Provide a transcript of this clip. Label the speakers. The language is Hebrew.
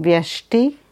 Speaker 1: וישתיק